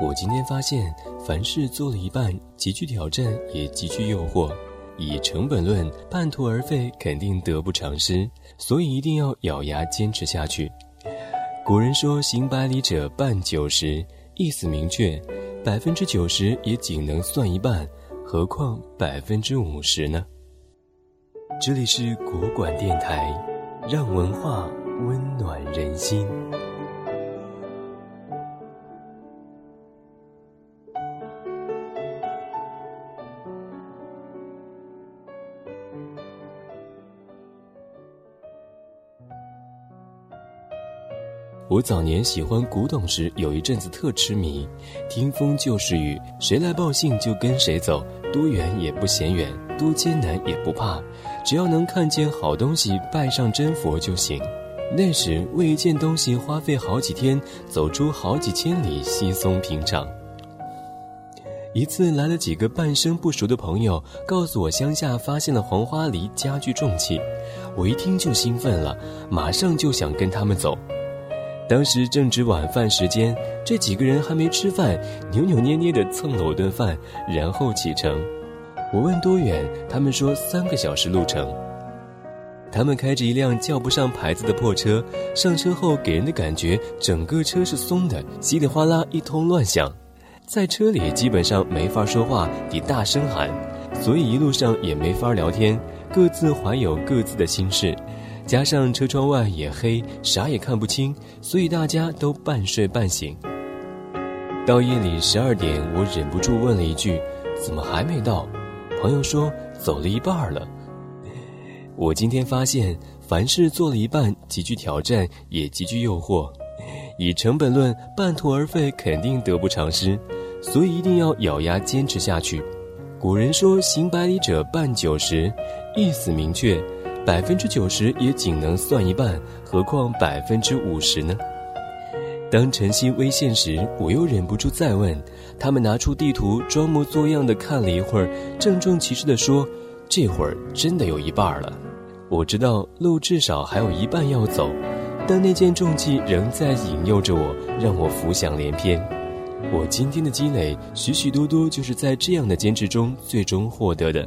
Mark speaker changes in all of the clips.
Speaker 1: 我今天发现，凡事做了一半，极具挑战，也极具诱惑。以成本论，半途而废肯定得不偿失，所以一定要咬牙坚持下去。古人说：“行百里者半九十”，意思明确，百分之九十也仅能算一半，何况百分之五十呢？这里是国馆电台，让文化温暖人心。我早年喜欢古董时，有一阵子特痴迷，听风就是雨，谁来报信就跟谁走，多远也不嫌远，多艰难也不怕，只要能看见好东西，拜上真佛就行。那时为一件东西花费好几天，走出好几千里，稀松平常。一次来了几个半生不熟的朋友，告诉我乡下发现了黄花梨家具重器，我一听就兴奋了，马上就想跟他们走。当时正值晚饭时间，这几个人还没吃饭，扭扭捏捏地蹭了我顿饭，然后启程。我问多远，他们说三个小时路程。他们开着一辆叫不上牌子的破车，上车后给人的感觉整个车是松的，稀里哗啦一通乱响，在车里基本上没法说话，得大声喊，所以一路上也没法聊天，各自怀有各自的心事。加上车窗外也黑，啥也看不清，所以大家都半睡半醒。到夜里十二点，我忍不住问了一句：“怎么还没到？”朋友说：“走了一半了。”我今天发现，凡事做了一半，极具挑战，也极具诱惑。以成本论，半途而废肯定得不偿失，所以一定要咬牙坚持下去。古人说：“行百里者半九十”，意思明确。百分之九十也仅能算一半，何况百分之五十呢？当晨曦微现时，我又忍不住再问。他们拿出地图，装模作样的看了一会儿，郑重其事地说：“这会儿真的有一半了。”我知道路至少还有一半要走，但那件重器仍在引诱着我，让我浮想联翩。我今天的积累，许许多多就是在这样的坚持中最终获得的。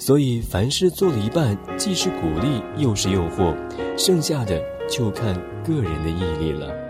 Speaker 1: 所以，凡事做了一半，既是鼓励，又是诱惑，剩下的就看个人的毅力了。